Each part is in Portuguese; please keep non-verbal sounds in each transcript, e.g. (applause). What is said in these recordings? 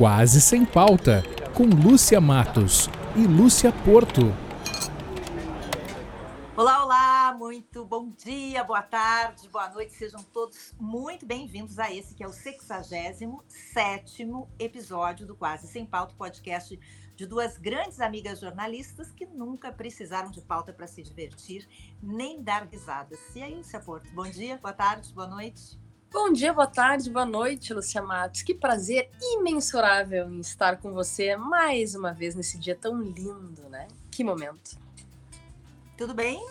Quase Sem Pauta, com Lúcia Matos e Lúcia Porto. Olá, olá, muito bom dia, boa tarde, boa noite, sejam todos muito bem-vindos a esse que é o 67 episódio do Quase Sem Pauta, podcast de duas grandes amigas jornalistas que nunca precisaram de pauta para se divertir nem dar risadas. E aí, Lúcia Porto, bom dia, boa tarde, boa noite. Bom dia, boa tarde, boa noite, Lucia Matos. Que prazer imensurável em estar com você mais uma vez nesse dia tão lindo, né? Que momento. Tudo bem?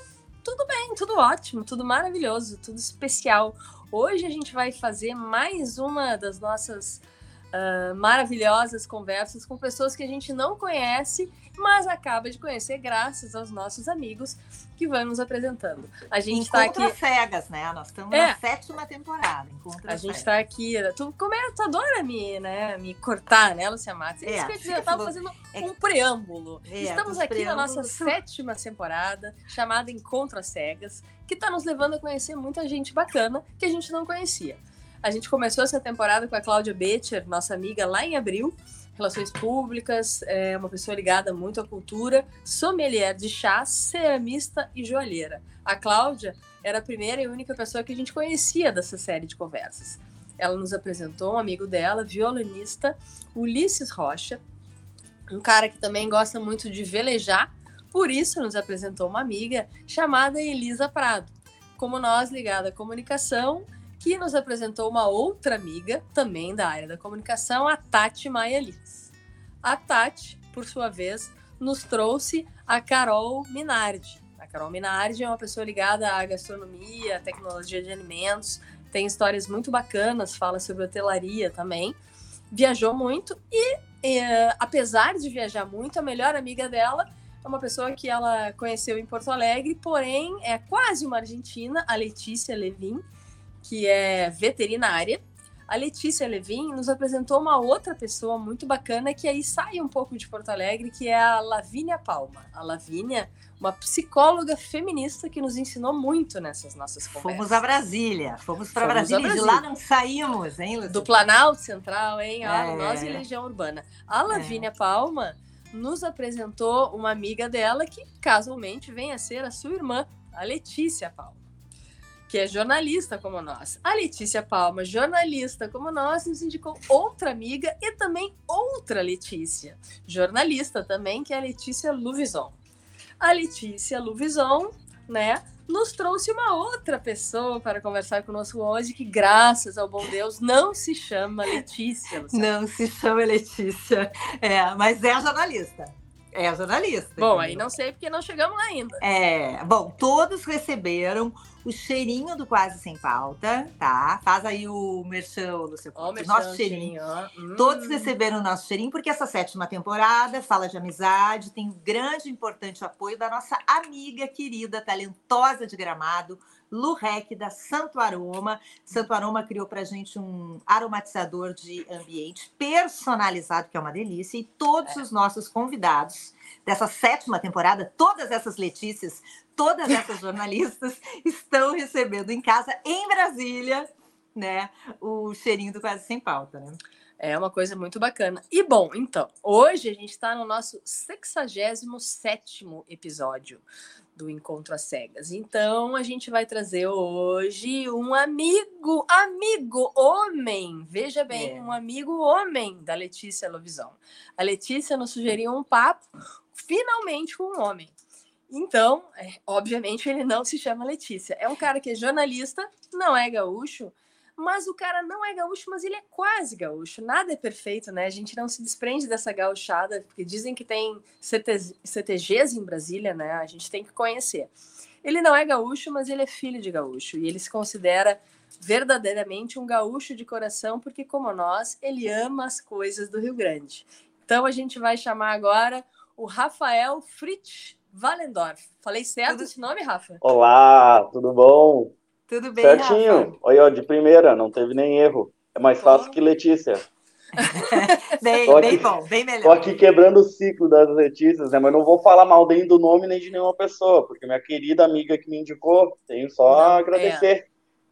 Tudo bem, tudo ótimo, tudo maravilhoso, tudo especial. Hoje a gente vai fazer mais uma das nossas uh, maravilhosas conversas com pessoas que a gente não conhece, mas acaba de conhecer graças aos nossos amigos que vão nos apresentando. A gente está aqui. cegas, né? Nós estamos é. na sétima temporada. Encontra a gente está aqui. Tu, como é, tu adora me, né, me cortar, né, Lucia Matos? É, isso quer dizer, eu estava fazendo é, um preâmbulo. É, Estamos aqui na nossa sétima temporada, chamada Encontro às Cegas, que está nos levando a conhecer muita gente bacana que a gente não conhecia. A gente começou essa temporada com a Cláudia Betcher, nossa amiga, lá em abril. Relações públicas, é uma pessoa ligada muito à cultura, sommelier de chá, ceramista e joalheira. A Cláudia era a primeira e única pessoa que a gente conhecia dessa série de conversas. Ela nos apresentou um amigo dela, violinista, Ulisses Rocha, um cara que também gosta muito de velejar, por isso nos apresentou uma amiga chamada Elisa Prado. Como nós, ligada à comunicação, que nos apresentou uma outra amiga, também da área da comunicação, a Tati Maia Lins. A Tati, por sua vez, nos trouxe a Carol Minardi. A Carol Minardi é uma pessoa ligada à gastronomia, à tecnologia de alimentos, tem histórias muito bacanas, fala sobre hotelaria também. Viajou muito e, e, apesar de viajar muito, a melhor amiga dela é uma pessoa que ela conheceu em Porto Alegre, porém é quase uma argentina, a Letícia Levin, que é veterinária. A Letícia Levin nos apresentou uma outra pessoa muito bacana que aí sai um pouco de Porto Alegre, que é a Lavínia Palma. A Lavínia, uma psicóloga feminista que nos ensinou muito nessas nossas conversas. Fomos a Brasília, fomos para Brasília, Brasília, de lá não saímos, hein, Lucia? Do Planalto Central, hein? É. Nós e Legião Urbana. A Lavínia é. Palma nos apresentou uma amiga dela que casualmente vem a ser a sua irmã, a Letícia Palma que é jornalista como nós. A Letícia Palma, jornalista como nós, nos indicou outra amiga e também outra Letícia, jornalista também, que é a Letícia Luvison. A Letícia Luvison, né, nos trouxe uma outra pessoa para conversar conosco hoje, que graças ao bom Deus não se chama Letícia. Não se chama Letícia, é, mas é a jornalista. É a jornalista. Bom, entendeu? aí não sei porque não chegamos lá ainda. É, bom, todos receberam o cheirinho do Quase Sem Pauta, tá? Faz aí o merchan, Lúcio. Oh, nosso cheirinho. cheirinho. Hum. Todos receberam o nosso cheirinho, porque essa sétima temporada fala de amizade, tem um grande e importante apoio da nossa amiga querida, talentosa de gramado, Lu Rec, da Santo Aroma. Santo Aroma criou para gente um aromatizador de ambiente personalizado, que é uma delícia, e todos é. os nossos convidados dessa sétima temporada, todas essas Letícias, todas essas (laughs) jornalistas estão recebendo em casa, em Brasília, né, o cheirinho do Quase Sem Pauta, né? É uma coisa muito bacana. E bom, então, hoje a gente está no nosso 67 episódio do Encontro às Cegas. Então, a gente vai trazer hoje um amigo, amigo homem, veja bem, é. um amigo homem da Letícia Lovisão. A Letícia nos sugeriu um papo, finalmente com um homem. Então, é, obviamente, ele não se chama Letícia. É um cara que é jornalista, não é gaúcho, mas o cara não é gaúcho, mas ele é quase gaúcho. Nada é perfeito, né? A gente não se desprende dessa gauchada, porque dizem que tem CTGs em Brasília, né? A gente tem que conhecer. Ele não é gaúcho, mas ele é filho de gaúcho e ele se considera verdadeiramente um gaúcho de coração, porque como nós, ele ama as coisas do Rio Grande. Então a gente vai chamar agora o Rafael Fritz Valendorf. Falei certo tudo... esse nome, Rafa? Olá, tudo bom? Tudo bem, Certinho. Rafa? Olha, de primeira, não teve nem erro. É mais fácil que Letícia. (laughs) bem, aqui, bem bom, bem melhor. Tô aqui quebrando o ciclo das Letícias, né? Mas não vou falar mal nem do nome nem de nenhuma pessoa, porque minha querida amiga que me indicou, tenho só não, a agradecer.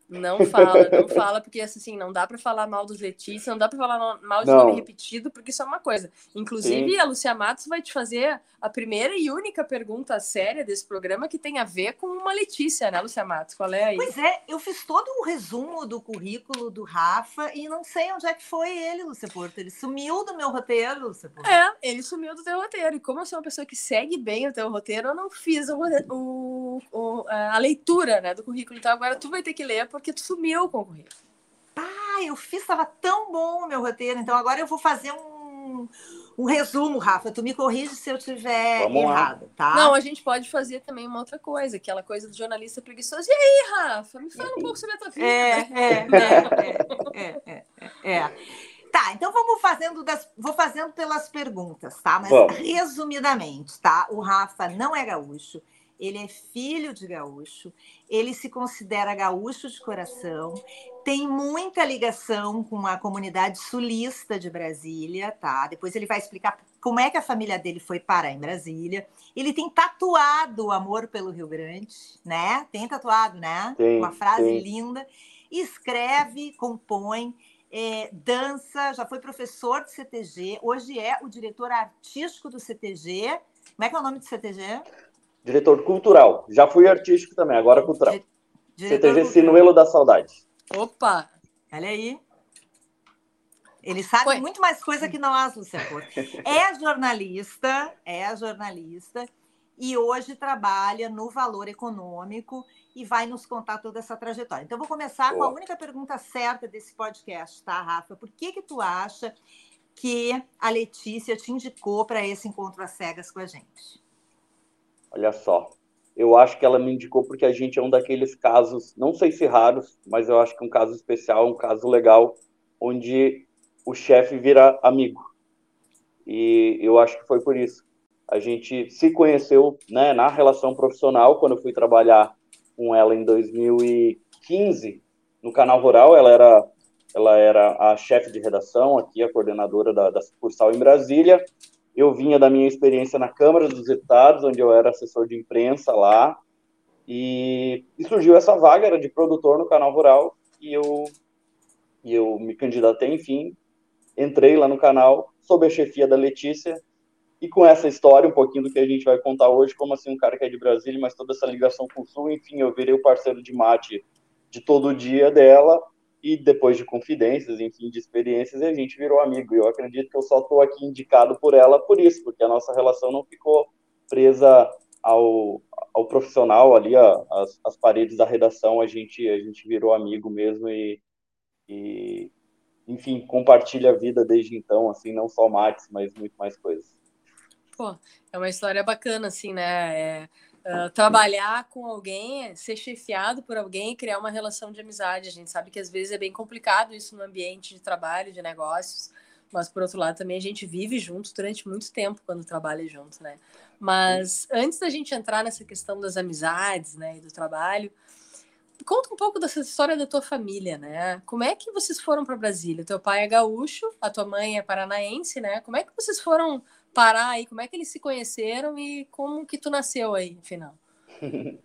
Não fala, não fala, porque assim, não dá para falar mal dos Letícia, não dá para falar mal de não. nome repetido, porque isso é uma coisa. Inclusive, Sim. a Lucia Matos vai te fazer a primeira e única pergunta séria desse programa que tem a ver com uma Letícia, né, Lucia Matos? Qual é aí? Pois é, eu fiz todo um resumo do currículo do Rafa e não sei onde é que foi ele, Lucia Porto. Ele sumiu do meu roteiro, Lucia Porto. É, ele sumiu do teu roteiro. E como eu sou uma pessoa que segue bem o teu roteiro, eu não fiz o, o, o a leitura né, do currículo. Então agora tu vai ter que ler porque tu sumiu com o currículo. Ah, eu fiz, estava tão bom o meu roteiro. Então agora eu vou fazer um, um resumo, Rafa. Tu me corrige se eu tiver Vamos errado, lá. tá? Não, a gente pode fazer também uma outra coisa, aquela coisa do jornalista preguiçoso. E aí, Rafa, me fala um pouco sobre a tua vida. É, é, é, é, é, é. é. Tá, então vamos fazendo das, vou fazendo pelas perguntas, tá? Mas Vamos. resumidamente, tá? O Rafa não é gaúcho, ele é filho de gaúcho, ele se considera gaúcho de coração, tem muita ligação com a comunidade sulista de Brasília, tá? Depois ele vai explicar como é que a família dele foi parar em Brasília. Ele tem tatuado o amor pelo Rio Grande, né? Tem tatuado, né? Tem, Uma frase linda. Escreve, compõe, é, dança, já foi professor de CTG, hoje é o diretor artístico do CTG. Como é que é o nome do CTG? Diretor cultural. Já fui artístico também, agora cultural. Diretor CTG cultural. Sinuelo da Saudade. Opa! Olha aí. Ele sabe Foi. muito mais coisa que nós, Luciano. (laughs) É jornalista, é jornalista e hoje trabalha no valor econômico e vai nos contar toda essa trajetória. Então, vou começar com a única pergunta certa desse podcast, tá, Rafa? Por que que tu acha que a Letícia te indicou para esse encontro às cegas com a gente? Olha só, eu acho que ela me indicou porque a gente é um daqueles casos, não sei se raros, mas eu acho que um caso especial, um caso legal, onde o chefe vira amigo. E eu acho que foi por isso. A gente se conheceu né, na relação profissional, quando eu fui trabalhar com ela em 2015 no Canal Rural. Ela era, ela era a chefe de redação aqui, a coordenadora da, da sucursal em Brasília. Eu vinha da minha experiência na Câmara dos Deputados, onde eu era assessor de imprensa lá, e, e surgiu essa vaga, era de produtor no Canal Rural, e eu, e eu me candidatei, enfim, entrei lá no canal, sob a chefia da Letícia, e com essa história, um pouquinho do que a gente vai contar hoje, como assim um cara que é de Brasília, mas toda essa ligação com o Sul, enfim, eu virei o parceiro de mate de todo dia dela, e depois de confidências, enfim, de experiências, a gente virou amigo. Eu acredito que eu só estou aqui indicado por ela por isso, porque a nossa relação não ficou presa ao, ao profissional ali, a, as, as paredes da redação, a gente, a gente virou amigo mesmo e, e, enfim, compartilha a vida desde então, assim, não só mates, mas muito mais coisas. Pô, é uma história bacana, assim, né? É, uh, trabalhar com alguém, ser chefiado por alguém, criar uma relação de amizade. A gente sabe que às vezes é bem complicado isso no ambiente de trabalho, de negócios, mas por outro lado também a gente vive junto durante muito tempo quando trabalha junto, né? Mas antes da gente entrar nessa questão das amizades, né, e do trabalho, conta um pouco dessa história da tua família, né? Como é que vocês foram para Brasília? Teu pai é gaúcho, a tua mãe é paranaense, né? Como é que vocês foram parar aí, como é que eles se conheceram e como que tu nasceu aí, afinal? (laughs)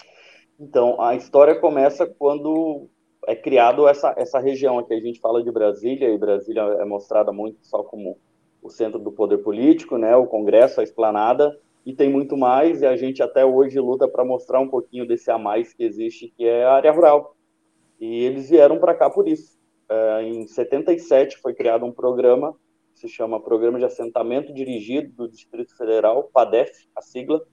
então, a história começa quando é criado essa, essa região aqui, a gente fala de Brasília, e Brasília é mostrada muito só como o centro do poder político, né, o Congresso, a esplanada, e tem muito mais, e a gente até hoje luta para mostrar um pouquinho desse a mais que existe, que é a área rural. E eles vieram para cá por isso. É, em 77 foi criado um programa se chama Programa de Assentamento Dirigido do Distrito Federal, PADEF, a sigla,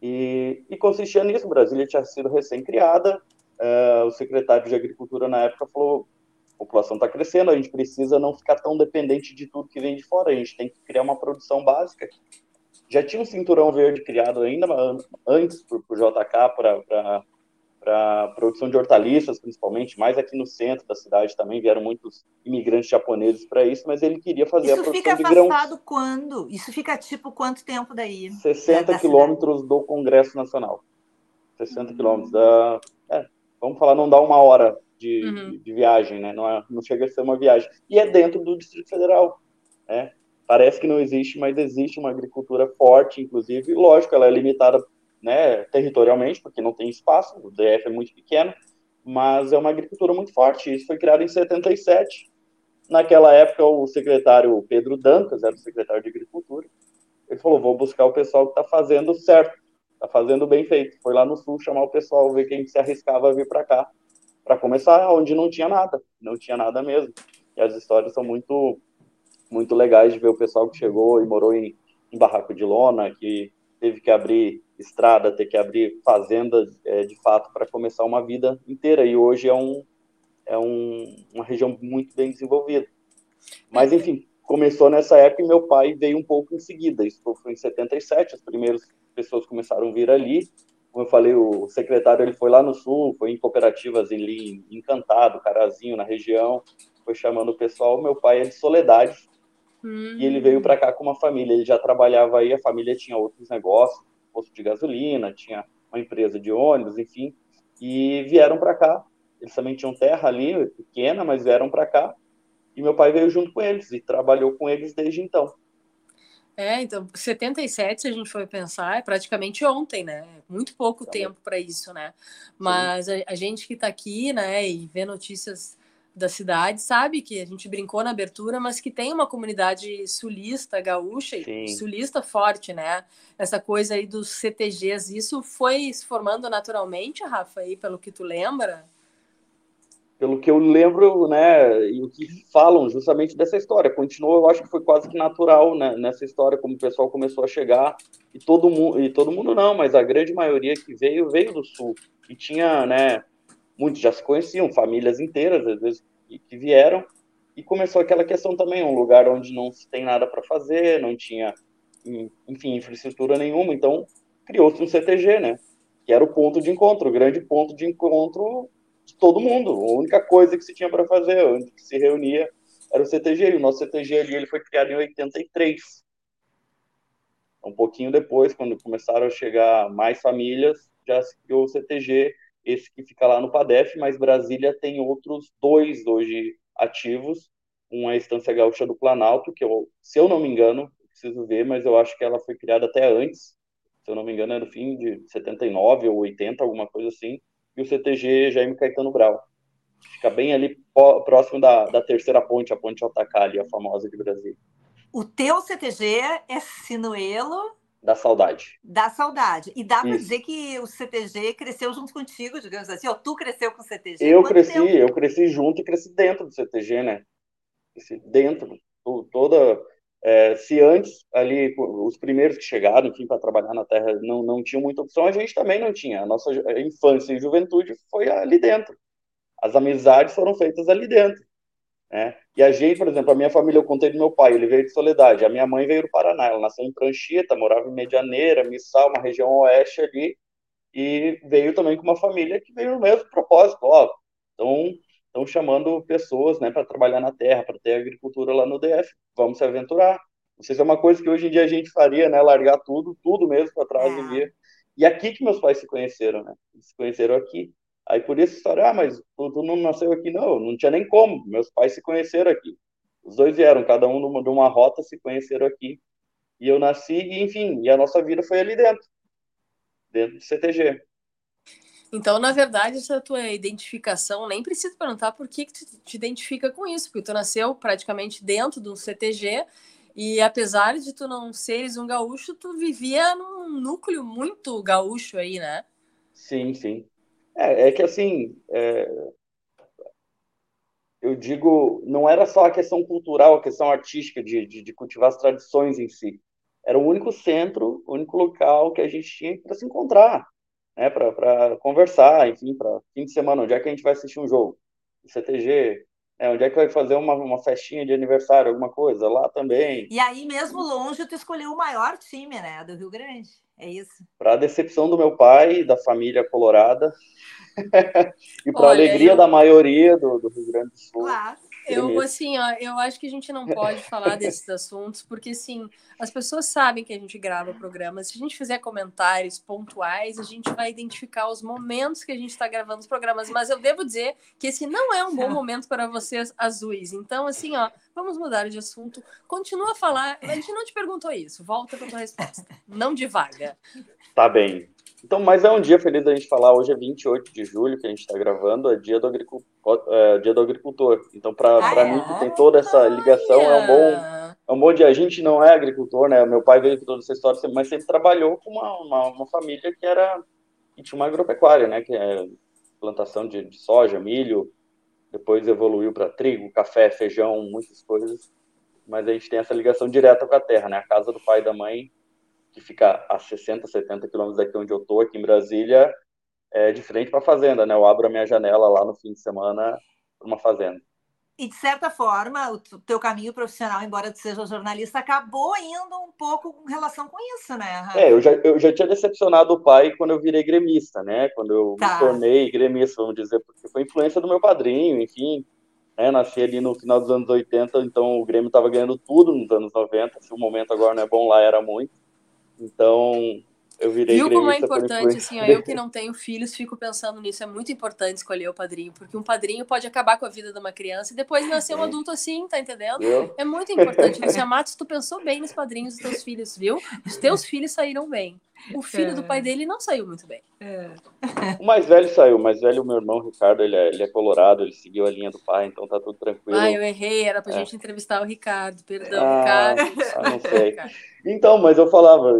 e, e consistia nisso. Brasília tinha sido recém-criada, é, o secretário de Agricultura na época falou: a população está crescendo, a gente precisa não ficar tão dependente de tudo que vem de fora, a gente tem que criar uma produção básica. Já tinha um cinturão verde criado ainda antes por, JK para para produção de hortaliças, principalmente, mais aqui no centro da cidade também vieram muitos imigrantes japoneses para isso, mas ele queria fazer isso a produção de grãos. Isso fica afastado quando? Isso fica tipo quanto tempo daí? 60 quilômetros do Congresso Nacional. 60 uhum. quilômetros da... É, vamos falar, não dá uma hora de, uhum. de, de viagem, né? Não, é, não chega a ser uma viagem. E é dentro do Distrito Federal, né? Parece que não existe, mas existe uma agricultura forte, inclusive. Lógico, ela é limitada né, territorialmente, porque não tem espaço, o DF é muito pequeno, mas é uma agricultura muito forte. Isso foi criado em 77. Naquela época, o secretário Pedro Dantas era o secretário de Agricultura. Ele falou: vou buscar o pessoal que está fazendo certo, está fazendo bem feito. Foi lá no sul chamar o pessoal, ver quem se arriscava a vir para cá, para começar onde não tinha nada, não tinha nada mesmo. E as histórias são muito, muito legais de ver o pessoal que chegou e morou em, em barraco de lona, que teve que abrir estrada, ter que abrir fazenda é, de fato para começar uma vida inteira. E hoje é, um, é um, uma região muito bem desenvolvida. Mas, enfim, começou nessa época e meu pai veio um pouco em seguida. Isso foi em 77, as primeiras pessoas começaram a vir ali. Como eu falei, o secretário ele foi lá no sul, foi em cooperativas ali, Encantado, Carazinho, na região, foi chamando o pessoal. Meu pai é de Soledade, Hum. E ele veio para cá com uma família. Ele já trabalhava aí, a família tinha outros negócios, posto de gasolina, tinha uma empresa de ônibus, enfim. E vieram para cá. Eles também tinham terra ali, pequena, mas vieram para cá. E meu pai veio junto com eles e trabalhou com eles desde então. É, então, 77, se a gente for pensar, é praticamente ontem, né? Muito pouco tá tempo para isso, né? Mas a, a, gente que está aqui, né, e vê notícias da cidade sabe que a gente brincou na abertura, mas que tem uma comunidade sulista, gaúcha, Sim. sulista forte, né? Essa coisa aí dos CTGs, isso foi se formando naturalmente, Rafa, aí, pelo que tu lembra? Pelo que eu lembro, né, e o que falam justamente dessa história, continuou, eu acho que foi quase que natural, né, nessa história, como o pessoal começou a chegar, e todo mundo, e todo mundo não, mas a grande maioria que veio, veio do sul, e tinha, né, muitos já se conheciam, famílias inteiras, às vezes, que, vieram, e começou aquela questão também, um lugar onde não se tem nada para fazer, não tinha, enfim, infraestrutura nenhuma, então criou-se um CTG, né? Que era o ponto de encontro, o grande ponto de encontro de todo mundo. A única coisa que se tinha para fazer, onde se reunia, era o CTG. E o nosso CTG ali ele foi criado em 83. Um pouquinho depois, quando começaram a chegar mais famílias, já se criou o CTG esse que fica lá no PADEF, mas Brasília tem outros dois hoje ativos, uma Estância Gaúcha do Planalto, que eu, se eu não me engano, preciso ver, mas eu acho que ela foi criada até antes, se eu não me engano, é do fim de 79 ou 80, alguma coisa assim, e o CTG Jaime Caetano Brau. Fica bem ali próximo da, da terceira ponte, a ponte Otacali, a famosa de Brasília. O teu CTG é Sinuelo da saudade. Da saudade. E dá para dizer que o CTG cresceu junto contigo, digamos assim. Ou tu cresceu com o CTG? Eu cresci, tempo? eu cresci junto e cresci dentro do CTG, né? Cresci dentro. Toda. É, se antes ali os primeiros que chegaram, enfim, para trabalhar na terra não não tinham muita opção, a gente também não tinha. A nossa infância e juventude foi ali dentro. As amizades foram feitas ali dentro. Né? E a gente, por exemplo, a minha família, eu contei do meu pai, ele veio de Soledade, a minha mãe veio do Paraná, ela nasceu em Pranchita, morava em Medianeira, Missal, uma região oeste ali, e veio também com uma família que veio no mesmo propósito, ó, então estão chamando pessoas, né, para trabalhar na terra, para ter agricultura lá no DF, vamos se aventurar. Não sei se é uma coisa que hoje em dia a gente faria, né, largar tudo, tudo mesmo para trás é. e vir. E aqui que meus pais se conheceram, né, se conheceram aqui. Aí por isso história, ah, mas tu, tu, não nasceu aqui, não, não tinha nem como. Meus pais se conheceram aqui. Os dois vieram, cada um numa, de uma rota, se conheceram aqui. E eu nasci, e, enfim, e a nossa vida foi ali dentro, dentro do CTG. Então, na verdade, essa tua identificação, nem preciso perguntar por que, que tu te identifica com isso, porque tu nasceu praticamente dentro do CTG e apesar de tu não seres um gaúcho, tu vivia num núcleo muito gaúcho aí, né? Sim, sim. É, é que assim, é, eu digo, não era só a questão cultural, a questão artística de, de, de cultivar as tradições em si. Era o único centro, o único local que a gente tinha para se encontrar, né, para conversar, enfim, para fim de semana, onde é que a gente vai assistir um jogo? O CTG, é, onde é que vai fazer uma, uma festinha de aniversário, alguma coisa? Lá também. E aí, mesmo longe, tu escolheu o maior time, né? Do Rio Grande. É isso. Para decepção do meu pai da família colorada. (laughs) e para alegria eu... da maioria do, do Rio Grande do Sul. Claro. Eu, assim, ó, eu acho que a gente não pode falar desses assuntos, porque, assim, as pessoas sabem que a gente grava programas. Se a gente fizer comentários pontuais, a gente vai identificar os momentos que a gente está gravando os programas. Mas eu devo dizer que esse não é um bom momento para vocês azuis. Então, assim, ó, vamos mudar de assunto. Continua a falar. A gente não te perguntou isso. Volta para tua resposta. Não divaga. Tá bem. Então, mas é um dia feliz da gente falar. Hoje é 28 de julho que a gente está gravando, é dia do, agricultor, é, dia do agricultor. Então, para ah, mim, que tem toda essa ligação, é um bom. É um bom dia. A gente não é agricultor, né? Meu pai veio com toda essa história, mas sempre trabalhou com uma, uma, uma família que era que tinha uma agropecuária, né? Que é plantação de, de soja, milho, depois evoluiu para trigo, café, feijão, muitas coisas. Mas a gente tem essa ligação direta com a terra, né? A casa do pai e da mãe que fica a 60, 70 quilômetros daqui onde eu tô, aqui em Brasília, é diferente para fazenda, né? Eu abro a minha janela lá no fim de semana para uma fazenda. E, de certa forma, o teu caminho profissional, embora tu seja jornalista, acabou indo um pouco com relação com isso, né? É, eu já, eu já tinha decepcionado o pai quando eu virei gremista, né? Quando eu tá. me tornei gremista, vamos dizer, porque foi influência do meu padrinho, enfim. Né? Nasci ali no final dos anos 80, então o Grêmio estava ganhando tudo nos anos 90. Se o momento agora não é bom lá, era muito. Então, eu virei Viu como é importante, assim, ó, eu que não tenho filhos, fico pensando nisso, é muito importante escolher o padrinho, porque um padrinho pode acabar com a vida de uma criança e depois nascer um adulto assim, tá entendendo? É muito importante. (laughs) Lucia Matos, tu pensou bem nos padrinhos dos teus filhos, viu? Os teus filhos saíram bem. O filho é. do pai dele não saiu muito bem. É. (laughs) O mais velho saiu, o mais velho, o meu irmão Ricardo, ele é, ele é colorado, ele seguiu a linha do pai, então tá tudo tranquilo. Ah, eu errei, era pra é. gente entrevistar o Ricardo, perdão, ah, Ricardo. Ah, não sei. (laughs) Então, mas eu falava,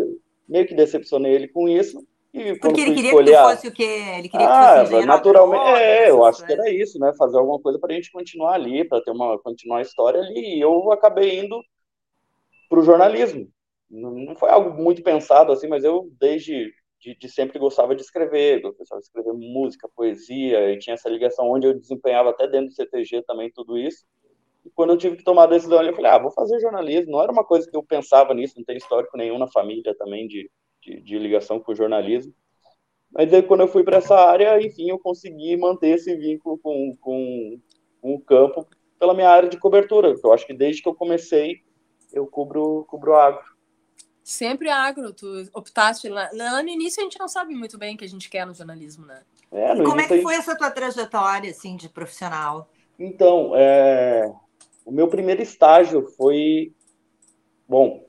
meio que decepcionei ele com isso. E Porque ele queria escolher, que tu fosse o quê? Ele queria ah, que fosse naturalmente, é, eu acho que era isso, né? Fazer alguma coisa para a gente continuar ali, para ter uma continuar a história ali. E eu acabei indo para o jornalismo. Não foi algo muito pensado assim, mas eu desde de, de, sempre gostava de escrever, gostava de escrever música, poesia, e tinha essa ligação onde eu desempenhava até dentro do CTG também tudo isso. E quando eu tive que tomar a decisão, eu falei, ah, vou fazer jornalismo. Não era uma coisa que eu pensava nisso, não tem histórico nenhum na família também de, de, de ligação com o jornalismo. Mas aí, quando eu fui para essa área, enfim, eu consegui manter esse vínculo com, com, com o campo pela minha área de cobertura. Eu acho que desde que eu comecei, eu cubro, cubro agro. Sempre agro, tu optaste lá. Lá no início a gente não sabe muito bem o que a gente quer no jornalismo, né? É, no como é que foi essa tua trajetória, assim, de profissional? Então, é, o meu primeiro estágio foi. Bom,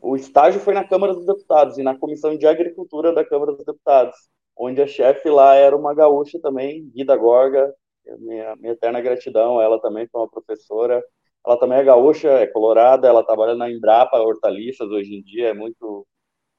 o estágio foi na Câmara dos Deputados e na Comissão de Agricultura da Câmara dos Deputados, onde a chefe lá era uma gaúcha também, Guida Gorga, minha, minha eterna gratidão, ela também foi uma professora. Ela também é gaúcha, é colorada, ela trabalha na Embrapa Hortaliças hoje em dia, é muito.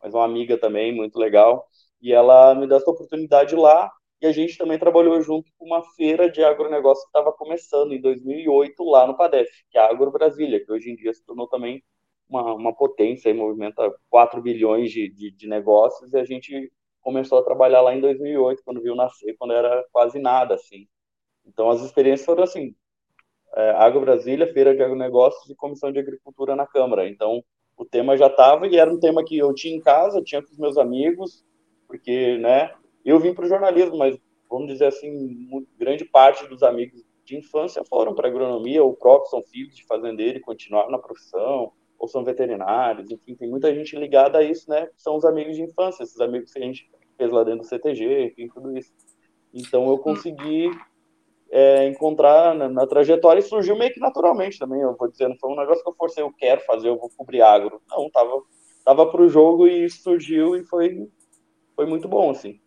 Mas uma amiga também, muito legal. E ela me deu essa oportunidade lá e a gente também trabalhou junto com uma feira de agronegócio que estava começando em 2008 lá no PADEF, que é a Agro Brasília, que hoje em dia se tornou também uma, uma potência e movimenta 4 bilhões de, de, de, negócios, e a gente começou a trabalhar lá em 2008, quando viu nascer, quando era quase nada, assim. Então, as experiências foram assim, é, Agro Brasília, Feira de Agronegócios e Comissão de Agricultura na Câmara. Então, o tema já estava, e era um tema que eu tinha em casa, tinha com os meus amigos, porque, né, eu vim para o jornalismo, mas vamos dizer assim, grande parte dos amigos de infância foram para agronomia, ou próprios são filhos de fazendeiro e continuaram na profissão, ou são veterinários, enfim, tem muita gente ligada a isso, né? São os amigos de infância, esses amigos que a gente fez lá dentro do CTG, enfim, tudo isso. Então eu consegui é, encontrar na, na, trajetória e surgiu meio que naturalmente também. Eu vou dizer, não foi um negócio que eu forcei, eu quero fazer, eu vou cobrir agro. Não, tava, tava para o jogo e surgiu e foi, foi muito bom, assim.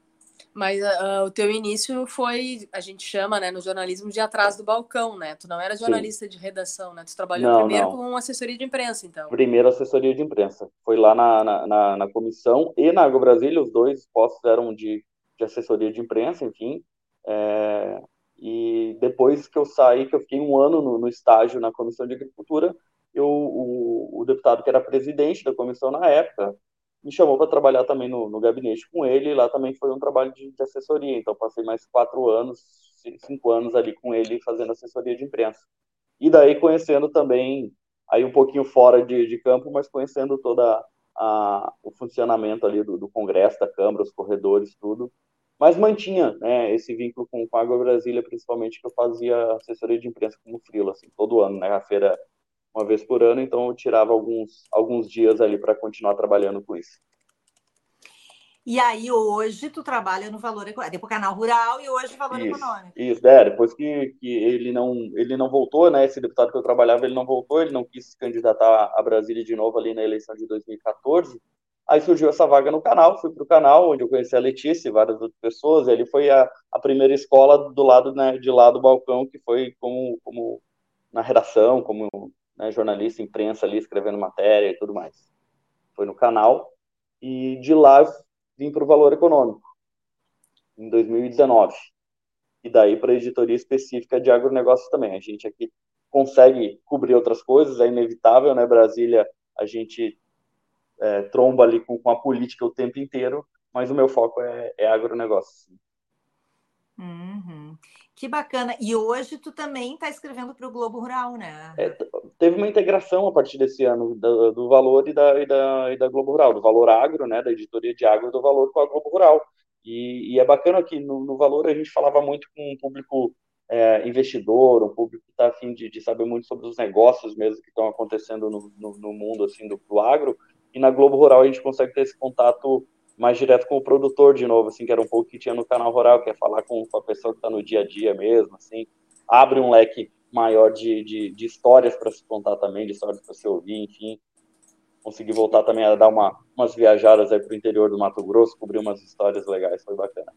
Mas uh, o teu início foi, a gente chama, né, no jornalismo de atrás do balcão, né? Tu não era jornalista Sim. de redação, né? Tu trabalhou não, primeiro não. com assessoria de imprensa, então. Primeiro assessoria de imprensa. Foi lá na, na, na, na comissão e na Brasília, os dois postos eram de, de assessoria de imprensa, enfim. É, e depois que eu saí, que eu fiquei um ano no, no estágio na Comissão de Agricultura, eu, o, o deputado que era presidente da comissão na época me chamou para trabalhar também no, no, gabinete com ele, e lá também foi um trabalho de, de, assessoria, então passei mais quatro anos, cinco anos ali com ele fazendo assessoria de imprensa. E daí conhecendo também, aí um pouquinho fora de, de campo, mas conhecendo toda a, o funcionamento ali do, do, Congresso, da Câmara, os corredores, tudo, mas mantinha né, esse vínculo com, com a Água Brasília, principalmente que eu fazia assessoria de imprensa como frila, assim, todo ano, né, a feira uma vez por ano, então eu tirava alguns, alguns dias ali para continuar trabalhando com isso. E aí hoje tu trabalha no Valor Econômico, depois Canal Rural e hoje Valor isso, Econômico. Isso, é, depois que, que ele, não, ele não voltou, né, esse deputado que eu trabalhava, ele não voltou, ele não quis se candidatar a Brasília de novo ali na eleição de 2014, Aí surgiu essa vaga no canal, fui para o canal, onde eu conheci a Letícia e várias outras pessoas, e ali foi a, a primeira escola do lado né, de lá do balcão, que foi como, como na redação, como né, jornalista, imprensa ali, escrevendo matéria e tudo mais. Foi no canal, e de lá vim para o Valor Econômico, em 2019. E daí para a editoria específica de agronegócio também. A gente aqui consegue cobrir outras coisas, é inevitável, né? Brasília, a gente é, tromba ali com, com, a política o tempo inteiro, mas o meu foco é, é agronegócio. Uhum. Que bacana. E hoje tu também está escrevendo para o Globo Rural, né? É, teve uma integração a partir desse ano do, do Valor e da, e, da, e da Globo Rural, do Valor Agro, né, da editoria de agro do Valor com a Globo Rural. E, e é bacana que no, no, Valor a gente falava muito com um público é, investidor, um público que está afim de, de, saber muito sobre os negócios mesmo que estão acontecendo no, no, no, mundo assim do, do agro. E na Globo Rural a gente consegue ter esse contato mais direto com o produtor de novo, assim, que era um pouco que tinha no canal rural, que é falar com, a pessoa que está no dia a dia mesmo, assim, abre um leque maior de, de, de histórias para se contar também, de histórias para se ouvir, enfim. Consegui voltar também a dar uma, umas viajadas aí para o interior do Mato Grosso, cobrir umas histórias legais, foi bacana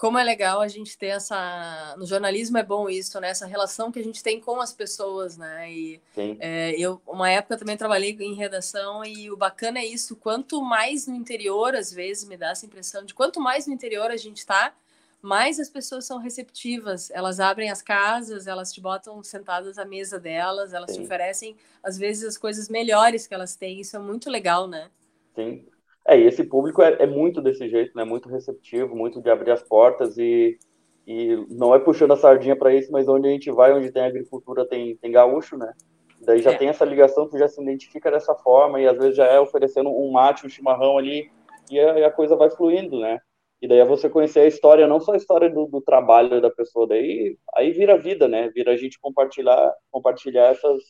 como é legal a gente ter essa. No jornalismo é bom isso, né? Essa relação que a gente tem com as pessoas, né? E é, eu, uma época, também trabalhei em redação e o bacana é isso. Quanto mais no interior, às vezes, me dá essa impressão de quanto mais no interior a gente está, mais as pessoas são receptivas. Elas abrem as casas, elas te botam sentadas à mesa delas, elas Sim. te oferecem, às vezes, as coisas melhores que elas têm. Isso é muito legal, né? Sim. É, e esse público é, é, muito desse jeito, né? Muito receptivo, muito de abrir as portas e, e não é puxando a sardinha para isso, mas onde a gente vai, onde tem agricultura, tem, tem gaúcho, né? Daí já é. tem essa ligação, tu já se identifica dessa forma e às vezes já é oferecendo um mate, um chimarrão ali e a, e a coisa vai fluindo, né? E daí é você conhecer a história, não só a história do, do, trabalho da pessoa, daí aí vira vida, né? Vira a gente compartilhar, compartilhar essas,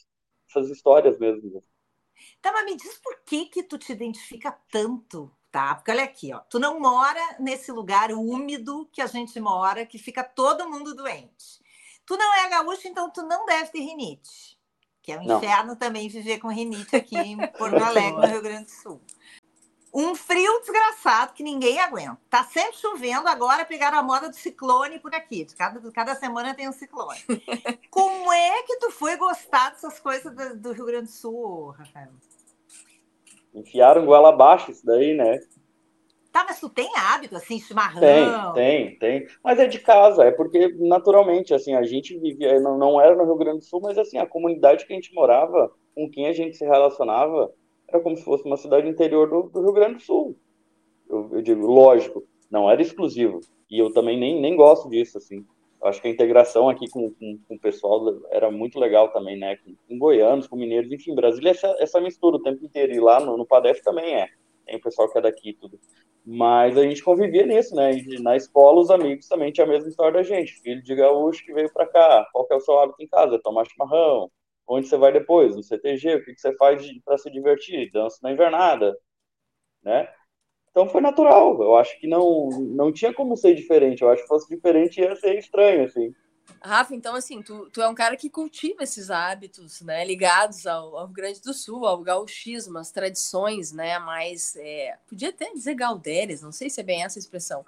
essas histórias mesmo. Tá, mas me diz por que que tu te identifica tanto, tá? Porque olha aqui, ó, tu não mora nesse lugar úmido que a gente mora, que fica todo mundo doente. Tu não é gaúcho, então tu não deve ter rinite. Que é um não. inferno também viver com rinite aqui em (laughs) Porto Alegre, no Rio Grande do Sul. Um frio desgraçado que ninguém aguenta. Tá sempre chovendo, agora pegaram a moda do ciclone por aqui. De cada, cada semana tem um ciclone. (laughs) Como é que tu foi gostar dessas coisas do, do Rio Grande do Sul, Rafael? Enfiaram goela abaixo isso daí, né? Tá, mas tu tem hábito, assim, chimarrão? Tem, tem, tem. Mas é de casa, é porque, naturalmente, assim, a gente vivia, não, não era no Rio Grande do Sul, mas, assim, a comunidade que a gente morava, com quem a gente se relacionava, era como se fosse uma cidade interior do, do Rio Grande do Sul. Eu, eu, digo, lógico, não era exclusivo. E eu também nem, nem gosto disso, assim. Eu acho que a integração aqui com, com, com, o pessoal era muito legal também, né? Com, com goianos, com mineiros, enfim, Brasília é essa, essa mistura o tempo inteiro. E lá no, no Padef também é. Tem o pessoal que é daqui tudo. Mas a gente convivia nisso, né? E na escola, os amigos também tinham a mesma história da gente. Filho de gaúcho que veio para cá. Qual que é o seu hábito em casa? Tomar chimarrão. Onde você vai depois? No CTG? O que, você faz para se divertir? Dança na invernada, né? Então foi natural. Eu acho que não, não tinha como ser diferente. Eu acho que fosse diferente ia ser estranho, assim. Rafa, então assim, tu, tu é um cara que cultiva esses hábitos, né, ligados ao, ao Rio Grande do Sul, ao gauchismo, às tradições, né, mais, é, podia até dizer gaudérias, não sei se é bem essa expressão,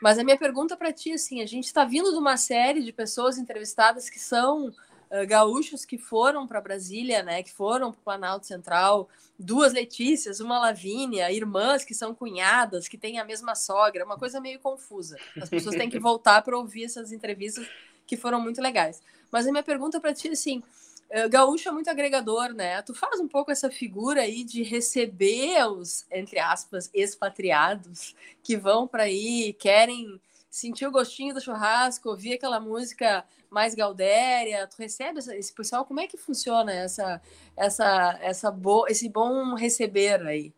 mas a minha pergunta para ti, assim, a gente está vindo de uma série de pessoas entrevistadas que são uh, gaúchos que foram para Brasília, né, que foram para o Planalto Central, duas Letícias, uma Lavínia, irmãs que são cunhadas, que têm a mesma sogra, uma coisa meio confusa. As pessoas têm que (laughs) voltar para ouvir essas entrevistas que foram muito legais. Mas a minha pergunta para ti, assim, uh, gaúcho é muito agregador, né? Tu faz um pouco essa figura aí de receber os, entre aspas, expatriados que vão para aí, querem sentir o gostinho do churrasco, ouvir aquela música mais gaudéria, tu recebe esse pessoal, como é que funciona essa, essa, essa bo, esse bom receber aí?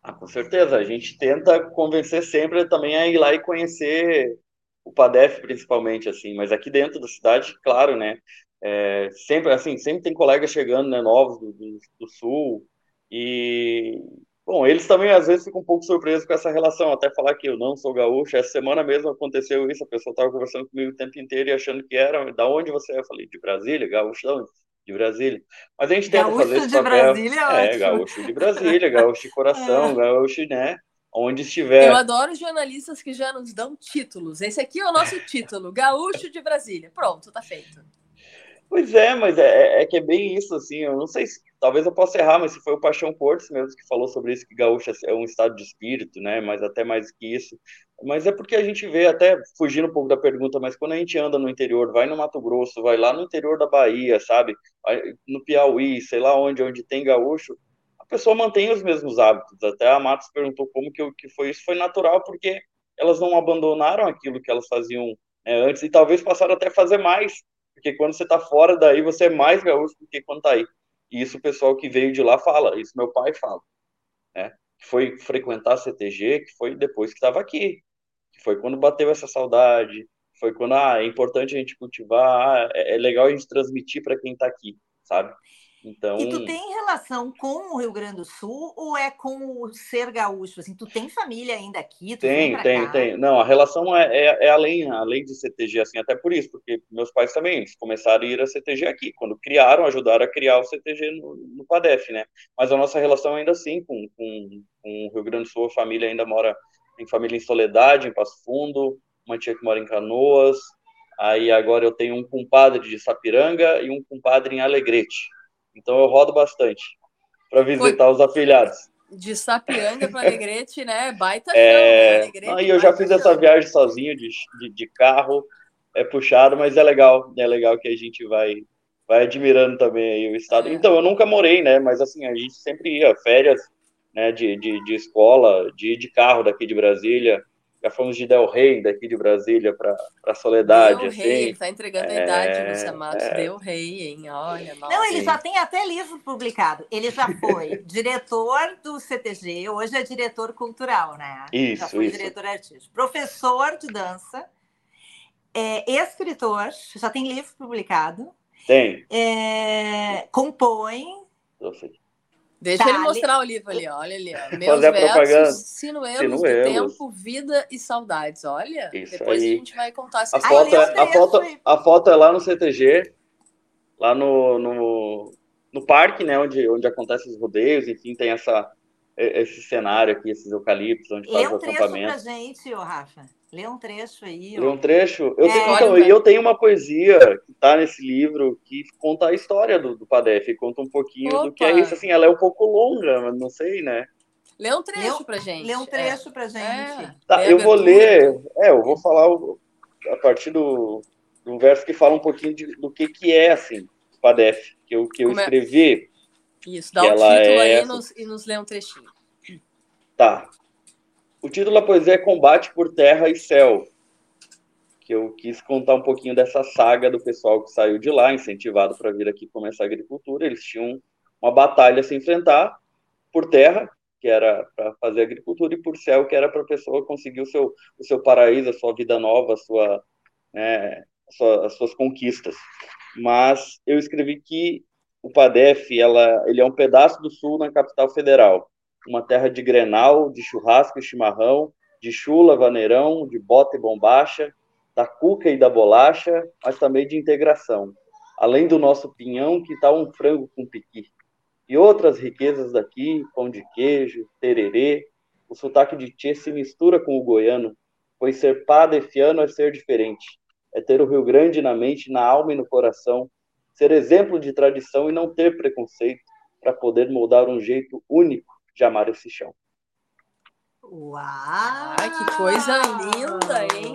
Ah, com certeza, a gente tenta convencer sempre também a ir lá e conhecer o Padef principalmente, assim, mas aqui dentro da cidade, claro, né, é, sempre, assim, sempre tem colegas chegando, né, novos do, do, do Sul, e, Bom, eles também às vezes ficam um pouco surpresos com essa relação, até falar que eu não sou gaúcho. Essa semana mesmo aconteceu isso, a pessoa estava conversando comigo o tempo inteiro e achando que era, da onde você é? Eu falei, de Brasília, gaúcho, de Brasília. Mas a gente tenta gaúcho fazer esse papel. Brasília, é, é gaúcho de Brasília, gaúcho de coração, (laughs) é. gaúcho, né? Onde estiver. Eu adoro jornalistas que já nos dão títulos. Esse aqui é o nosso título, Gaúcho de Brasília. Pronto, tá feito. Pois é, mas é, é, que é bem isso, assim, eu não sei se, talvez eu possa errar, mas se foi o Paixão Portes mesmo que falou sobre isso, que gaúcho é um estado de espírito, né, mas até mais que isso, mas é porque a gente vê, até fugindo um pouco da pergunta, mas quando a gente anda no interior, vai no Mato Grosso, vai lá no interior da Bahia, sabe, no Piauí, sei lá onde, onde tem gaúcho, a pessoa mantém os mesmos hábitos, até a Matos perguntou como que, que foi isso, foi natural, porque elas não abandonaram aquilo que elas faziam né, antes, e talvez passaram até a fazer mais, porque quando você está fora daí, você é mais gaúcho do que quando está aí. E isso o pessoal que veio de lá fala, isso meu pai fala, né? Que foi frequentar a CTG, que foi depois que estava aqui, que foi quando bateu essa saudade, foi quando ah, é importante a gente cultivar, ah, é, é legal a gente transmitir para quem está aqui, sabe? Então... E tu tem relação com o Rio Grande do Sul ou é com o ser gaúcho? Assim, tu tem família ainda aqui? tem, tem, cá? tem. Não, a relação é, é, é, além, além de CTG, assim, até por isso, porque meus pais também eles começaram a ir a CTG aqui. Quando criaram, ajudaram a criar o CTG no, no PADEF, né? Mas a nossa relação ainda assim com, com, com o Rio Grande do Sul, a família ainda mora, tem família em Soledade, em Passo Fundo, uma tia que mora em Canoas, aí agora eu tenho um compadre de Sapiranga e um compadre em Alegrete. Então eu rodo bastante para visitar Foi. os afiliados. De Sapianga para Alegrete, né? Baita é... Alegrete, ah, e eu já fiz chão. essa viagem sozinho de, de, de, carro, é puxado, mas é legal, é legal que a gente vai vai admirando também aí o estado. É. Então, eu nunca morei, né? Mas assim, a gente sempre ia férias, né? De, de, de escola, de de carro daqui de Brasília já fomos de Del Rey, daqui de Brasília, para Soledade. Del assim. Rey, ele está entregando é, a idade, Lúcia Matos. É... Del Rey, hein? Olha, nossa. Não, ele já tem até livro publicado. Ele já foi (laughs) diretor do CTG, hoje é diretor cultural, né? Isso, já foi isso. diretor artístico. Professor de dança, é, escritor, já tem livro publicado. Tem. É, compõe. Nossa, Deixa tá, ele mostrar ali. o livro ali, olha ali. Ó. Meus Fazer versos, propaganda. sinuelos de tempo, vida e saudades. Olha, Isso depois aí. a gente vai contar essa a foto, é, a, foto, a foto é lá no CTG, lá no, no, no parque, né, onde, onde acontecem os rodeios, enfim, tem essa, esse cenário aqui, esses eucaliptos, onde faz o acampamento. Lê um trecho pra gente, ô Rafa. Lê um trecho aí. Lê um trecho? Eu, é, tenho, então, e eu tenho uma poesia que está nesse livro que conta a história do, do Padef, conta um pouquinho Opa. do que é isso. Assim, ela é um pouco longa, mas não sei, né? Lê um trecho lê, pra gente. Lê um trecho é. pra gente. É. Tá, eu vou ler. É, eu vou falar a partir do, do verso que fala um pouquinho de, do que, que é, assim, o Padef, que eu, que eu é? escrevi. Isso, dá o título é aí nos, e nos lê um trechinho. Tá. O título da poesia é Combate por Terra e Céu, que eu quis contar um pouquinho dessa saga do pessoal que saiu de lá, incentivado para vir aqui começar a agricultura. Eles tinham uma batalha a se enfrentar por terra, que era para fazer agricultura, e por céu, que era para a pessoa conseguir o seu, o seu paraíso, a sua vida nova, a sua, né, as suas conquistas. Mas eu escrevi que o PADEF ela, ele é um pedaço do sul na capital federal uma terra de grenal, de churrasco e chimarrão, de chula, vaneirão, de bota e bombacha, da cuca e da bolacha, mas também de integração. Além do nosso pinhão, que está um frango com piqui. E outras riquezas daqui, pão de queijo, tererê, o sotaque de tchê se mistura com o goiano, pois ser padefiano é ser diferente, é ter o Rio Grande na mente, na alma e no coração, ser exemplo de tradição e não ter preconceito, para poder moldar um jeito único de amar esse chão. Uau! Ai, que coisa linda, hein?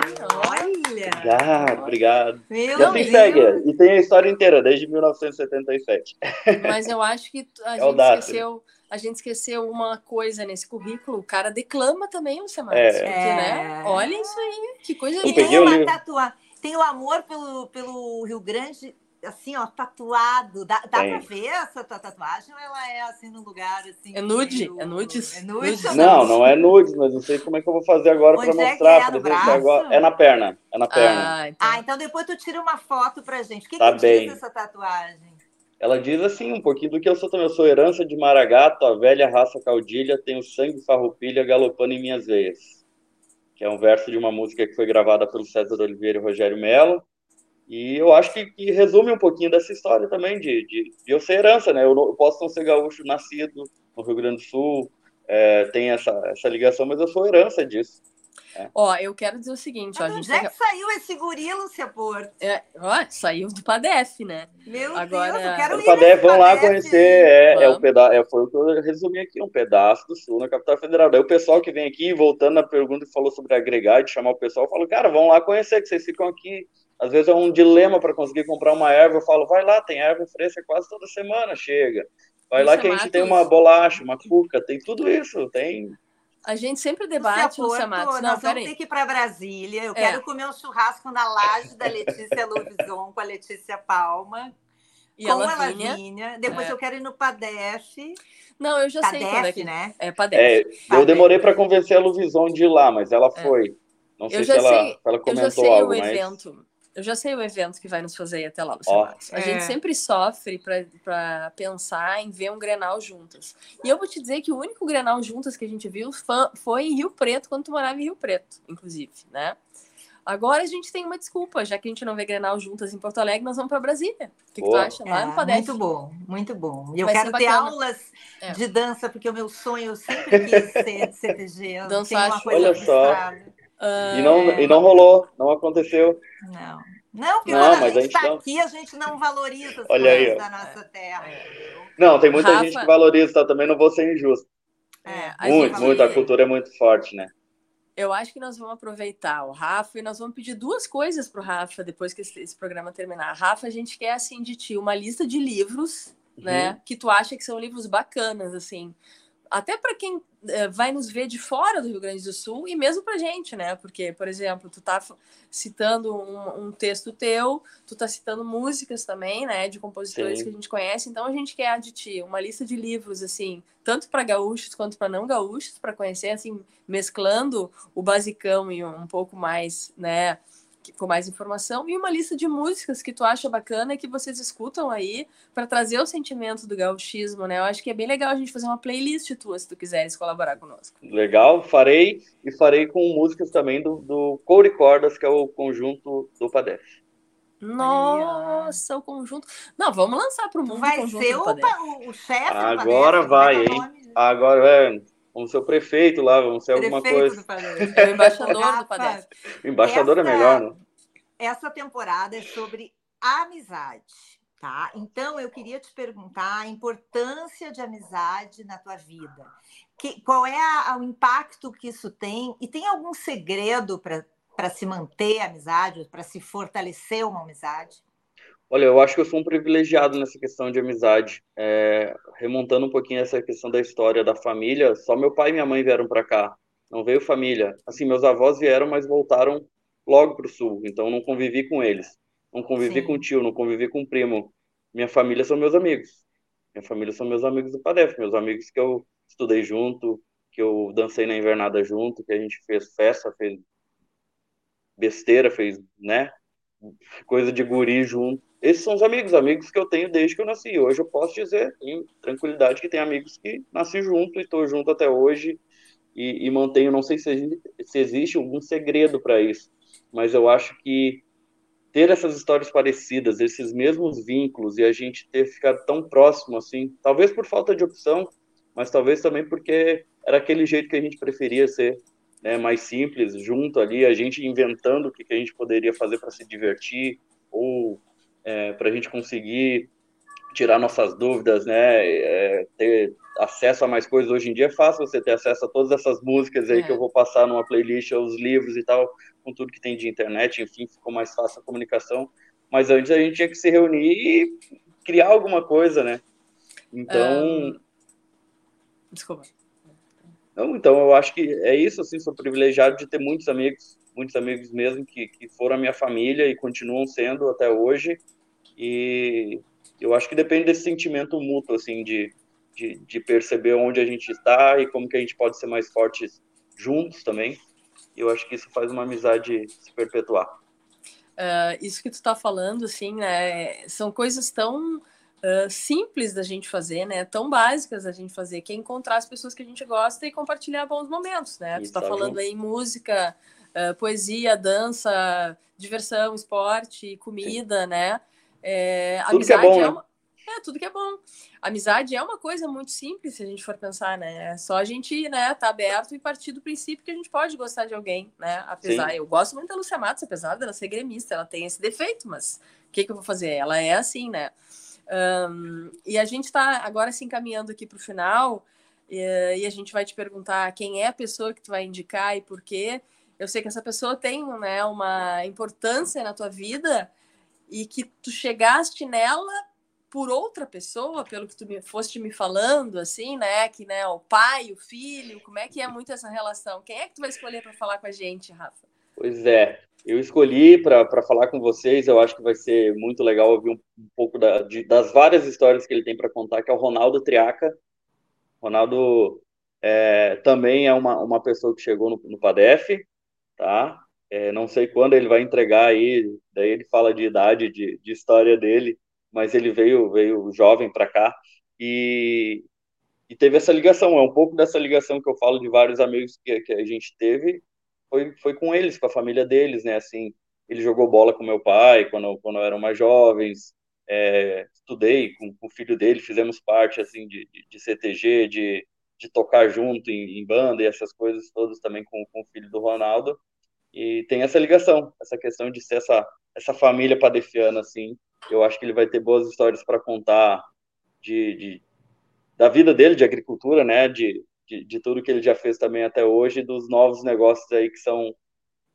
Olha! Ah, obrigado. Meu e assim segue. E tem a história inteira, desde 1977. Mas eu acho que a, (laughs) é gente, esqueceu, a gente esqueceu uma coisa nesse currículo. O cara declama também, Luciano é. Porque, né? Olha isso aí, que coisa linda. E tem uma tatuagem. Tem o amor pelo, pelo Rio Grande assim, ó, tatuado. Dá, dá pra ver essa tatuagem ou ela é assim no lugar assim? É nude? Meio... É nudes? É nudes? Não, não é nudes, mas não sei como é que eu vou fazer agora para é mostrar. É, no braço? Agora. é na perna. É na perna. Ah então... ah, então depois tu tira uma foto pra gente. O que, tá que bem. diz essa tatuagem? Ela diz assim, um pouquinho do que eu sou também. Eu sou herança de Maragato, a velha raça caudilha, tenho sangue farroupilha galopando em minhas veias. Que é um verso de uma música que foi gravada pelo César Oliveira e Rogério Melo E eu acho que, que, resume um pouquinho dessa história também, de, de, de eu ser herança, né? Eu, não, eu, posso não ser gaúcho nascido no Rio Grande do Sul, é, tem essa, essa ligação, mas eu sou herança disso. É. Ó, eu quero dizer o seguinte, ó, a gente onde é que saiu esse guri, Lúcia Porto? É, ó, saiu do Padef, né? Meu Agora... Deus, eu quero ir Padef, vão lá conhecer, é, é, o peda é, foi o que eu resumi aqui, um pedaço do Sul na capital federal. Daí o pessoal que vem aqui, voltando na pergunta e falou sobre agregar, de chamar o pessoal, eu falo, cara, vão lá conhecer, que vocês ficam aqui. Às vezes é um dilema para conseguir comprar uma erva, eu falo, vai lá, tem erva fresca quase toda semana, chega. Vai lá que a gente tem uma bolacha, uma cuca, tem tudo isso, tem a gente sempre debate, Lúcia Matos. Não, nós vamos ter que ir para Brasília. Eu é. quero comer um churrasco na laje da Letícia Louvison com a Letícia Palma. E com a Lavínia. Lavínia. Depois é. eu quero ir no Padef. Não, eu já Padef, sei quando é que... né? É, Padef. É, eu demorei para convencer a Luvison de ir lá, mas ela é. foi. Não sei se ela, sei, se ela comentou eu já sei algo, o mas... evento. Eu já sei o evento que vai nos fazer ir até lá, Luciano. Oh. A é. gente sempre sofre para pensar em ver um Grenal juntas. E eu vou te dizer que o único Grenal juntas que a gente viu foi em Rio Preto, quando tu morava em Rio Preto, inclusive, né? Agora a gente tem uma desculpa, já que a gente não vê Grenal juntas em Porto Alegre, nós vamos para Brasília. O que, que, tu acha? Lá é, no Padef. Muito bom, muito bom. E eu quero ter aulas é. de dança, porque o meu sonho eu sempre quis (laughs) ser de CTG. Dançar, Olha só. Uh... E, não, e não rolou, não aconteceu. Não. Não, porque não, quando a gente está aqui, a gente não valoriza as Olha coisas aí, da nossa terra. Não, tem muita Rafa... gente que valoriza, tá? também não vou ser injusto. É, muito, gente... muito, a cultura é muito forte, né? Eu acho que nós vamos aproveitar o Rafa e nós vamos pedir duas coisas para o Rafa depois que esse, esse, programa terminar. Rafa, a gente quer assim de ti uma lista de livros, uhum. né, que tu acha que são livros bacanas, assim, até para quem vai nos ver de fora do Rio Grande do Sul e mesmo para gente, né? Porque, por exemplo, tu tá citando um, um texto teu, tu tá citando músicas também, né? De compositores Sim. que a gente conhece. Então a gente quer de ti uma lista de livros assim, tanto para gaúchos quanto para não gaúchos, para conhecer assim, mesclando o basicão e um pouco mais, né? Com mais informação e uma lista de músicas que tu acha bacana e que vocês escutam aí para trazer o sentimento do gauchismo, né? Eu acho que é bem legal a gente fazer uma playlist tua, se tu quiseres colaborar conosco. Legal, farei e farei com músicas também do, do Coure Cordas, que é o conjunto do Padef. Nossa, o conjunto. Não, vamos lançar para o mundo vai o ser o, o chefe Agora do vai, hein? Agora, é, Vamos ser o prefeito lá, vamos ser alguma coisa. É o embaixador do Padef. O embaixador é essa, é melhor, né? Essa temporada é sobre amizade, tá? Então eu queria te perguntar a importância de amizade na tua vida. Que, qual é a, o impacto que isso tem? E tem algum segredo para se manter a amizade, para se fortalecer uma amizade? Olha, eu acho que eu sou um privilegiado nessa questão de amizade. É, remontando um pouquinho essa questão da história da família, só meu pai e minha mãe vieram para cá. Não veio família. Assim, meus avós vieram, mas voltaram logo para o sul. Então, não convivi com eles. Não convivi Sim. com tio, não convivi com primo. Minha família são meus amigos. Minha família são meus amigos do Padef, meus amigos que eu estudei junto, que eu dancei na invernada junto, que a gente fez festa, fez besteira, fez, né? Coisa de guri junto. Esses são os amigos, amigos que eu tenho desde que eu nasci. Hoje eu posso dizer, tenho tranquilidade, que tem amigos que nasci junto e estou junto até hoje e, e mantenho. Não sei se, se existe algum segredo para isso, mas eu acho que ter essas histórias parecidas, esses mesmos vínculos e a gente ter ficado tão próximo assim, talvez por falta de opção, mas talvez também porque era aquele jeito que a gente preferia ser, né, mais simples, junto ali, a gente inventando o que, que a gente poderia fazer para se divertir ou é, para a gente conseguir tirar nossas dúvidas, né, é, ter acesso a mais coisas. Hoje em dia é fácil você ter acesso a todas essas músicas aí é. que eu vou passar numa playlist, os livros e tal, com tudo que tem de internet, enfim, ficou mais fácil a comunicação. Mas antes a gente tinha que se reunir e criar alguma coisa, né? Então. Um... Desculpa. Não, então eu acho que é isso, assim, sou privilegiado de ter muitos amigos, muitos amigos mesmo que, que foram a minha família e continuam sendo até hoje. E eu acho que depende desse sentimento mútuo, assim, de, de, de, perceber onde a gente está e como que a gente pode ser mais fortes juntos também. E eu acho que isso faz uma amizade se perpetuar. Uh, isso que tu está falando, assim, né, são coisas tão uh, simples da gente fazer, né, tão básicas da gente fazer, que é encontrar as pessoas que a gente gosta e compartilhar bons momentos, né? Tu está falando aí música, uh, poesia, dança, diversão, esporte, comida, Sim. né? É, tudo que é bom, é, né? uma... é, tudo que é bom. Amizade é uma coisa muito simples, se a gente for pensar, né? É só a gente, né, tá aberto e partir do princípio que a gente pode gostar de alguém, né? Apesar, Sim. eu gosto muito da Lucia Matos, apesar dela ser gremista, ela tem esse defeito, mas o que, que eu vou fazer? Ela é assim, né? Um, e a gente está agora se encaminhando aqui para o final, e, e, a gente vai te perguntar quem é a pessoa que tu vai indicar e por quê. Eu sei que essa pessoa tem né, uma importância na tua vida e que tu chegaste nela por outra pessoa, pelo que tu me, foste me falando, assim, né? Que né, o pai, o filho, como é que é muito essa relação? Quem é que tu vai escolher para falar com a gente, Rafa? Pois é, eu escolhi para falar com vocês, eu acho que vai ser muito legal ouvir um, um pouco da, de, das várias histórias que ele tem para contar, que é o Ronaldo Triaca. Ronaldo é, também é uma, uma pessoa que chegou no, no PADEF, tá? É, não sei quando ele vai entregar aí, daí ele fala de idade, de, de história dele, mas ele veio, veio jovem para cá e, e teve essa ligação, é um pouco dessa ligação que eu falo de vários amigos que, que a gente teve, foi, foi com eles, com a família deles, né? Assim, ele jogou bola com meu pai quando, quando eram mais jovens, é, estudei com, com, o filho dele, fizemos parte, assim, de, de, de CTG, de, de tocar junto em, em, banda e essas coisas todas também com, com o filho do Ronaldo. E tem essa ligação, essa questão de ser essa, essa família padefiana, assim. Eu acho que ele vai ter boas histórias para contar de, de, da vida dele, de agricultura, né? De, de, de, tudo que ele já fez também até hoje, dos novos negócios aí que são,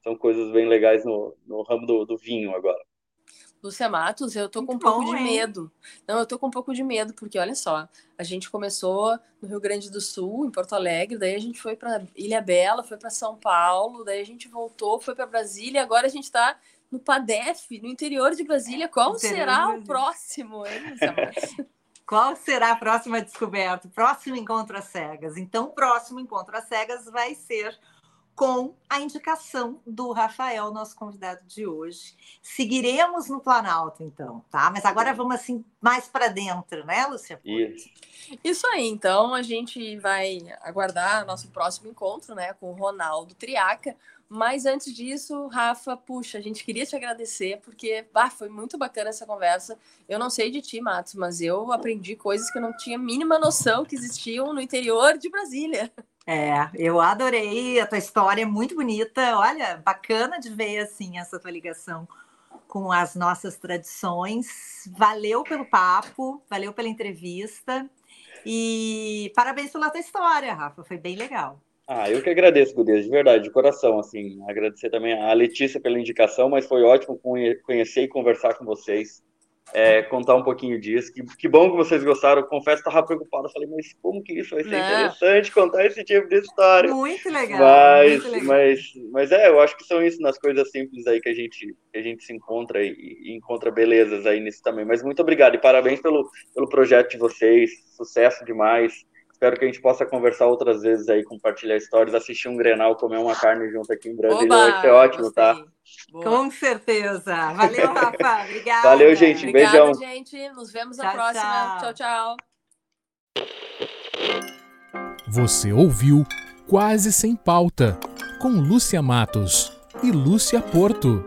são coisas bem legais no, no ramo do, do vinho agora. Lúcia Matos, eu tô com um pouco de medo. Não, eu tô com um pouco de medo, porque olha só, a gente começou no Rio Grande do Sul, em Porto Alegre, daí a gente foi para Ilha Bela, foi para São Paulo, daí a gente voltou, foi para Brasília, agora a gente tá no Padef, no interior de Brasília. Qual será o próximo, hein, Lúcia (laughs) Matos? Qual será a próxima descoberta? Próximo encontro às cegas. Então, o próximo encontro às cegas vai ser com a indicação do Rafael, nosso convidado de hoje. Seguiremos no Planalto, então, tá? Mas agora vamos assim mais para dentro, né, Lúcia? Isso. Isso aí, então a gente vai aguardar nosso próximo encontro, né, com o Ronaldo Triaca, mas antes disso, Rafa, puxa, a gente queria te agradecer, porque bah, foi muito bacana essa conversa. Eu não sei de ti, Matos, mas eu aprendi coisas que eu não tinha a mínima noção que existiam no interior de Brasília. É, eu adorei, a tua história é muito bonita. Olha, bacana de ver assim essa tua ligação com as nossas tradições. Valeu pelo papo, valeu pela entrevista. E parabéns pela tua história, Rafa, foi bem legal. Ah, eu que agradeço, Gudez, de verdade, de coração, assim, agradecer também a Letícia pela indicação, mas foi ótimo conhecer e conversar com vocês é, contar um pouquinho disso. Que, que bom que vocês gostaram. Eu confesso que estava preocupado. falei, mas como que isso vai ser Não. interessante contar esse tipo de história? Muito legal. Mas, muito legal. mas, mas é, eu acho que são isso nas coisas simples aí que a gente, que a gente se encontra e, e encontra belezas aí nisso também. Mas muito obrigado e parabéns pelo, pelo projeto de vocês. Sucesso demais. Espero que a gente possa conversar outras vezes aí, compartilhar histórias, assistir um Grenal, comer uma carne junto aqui em Brasília. Oba, vai ser ótimo, tá? gostei. tá? Boa. Com certeza. Valeu, (laughs) Rafa. Obrigada. Valeu, gente. Obrigada, Beijão. gente. Nos vemos tchau, na próxima. Tchau, tchau. Você ouviu Quase Sem Pauta, com Lúcia Matos e Lúcia Porto.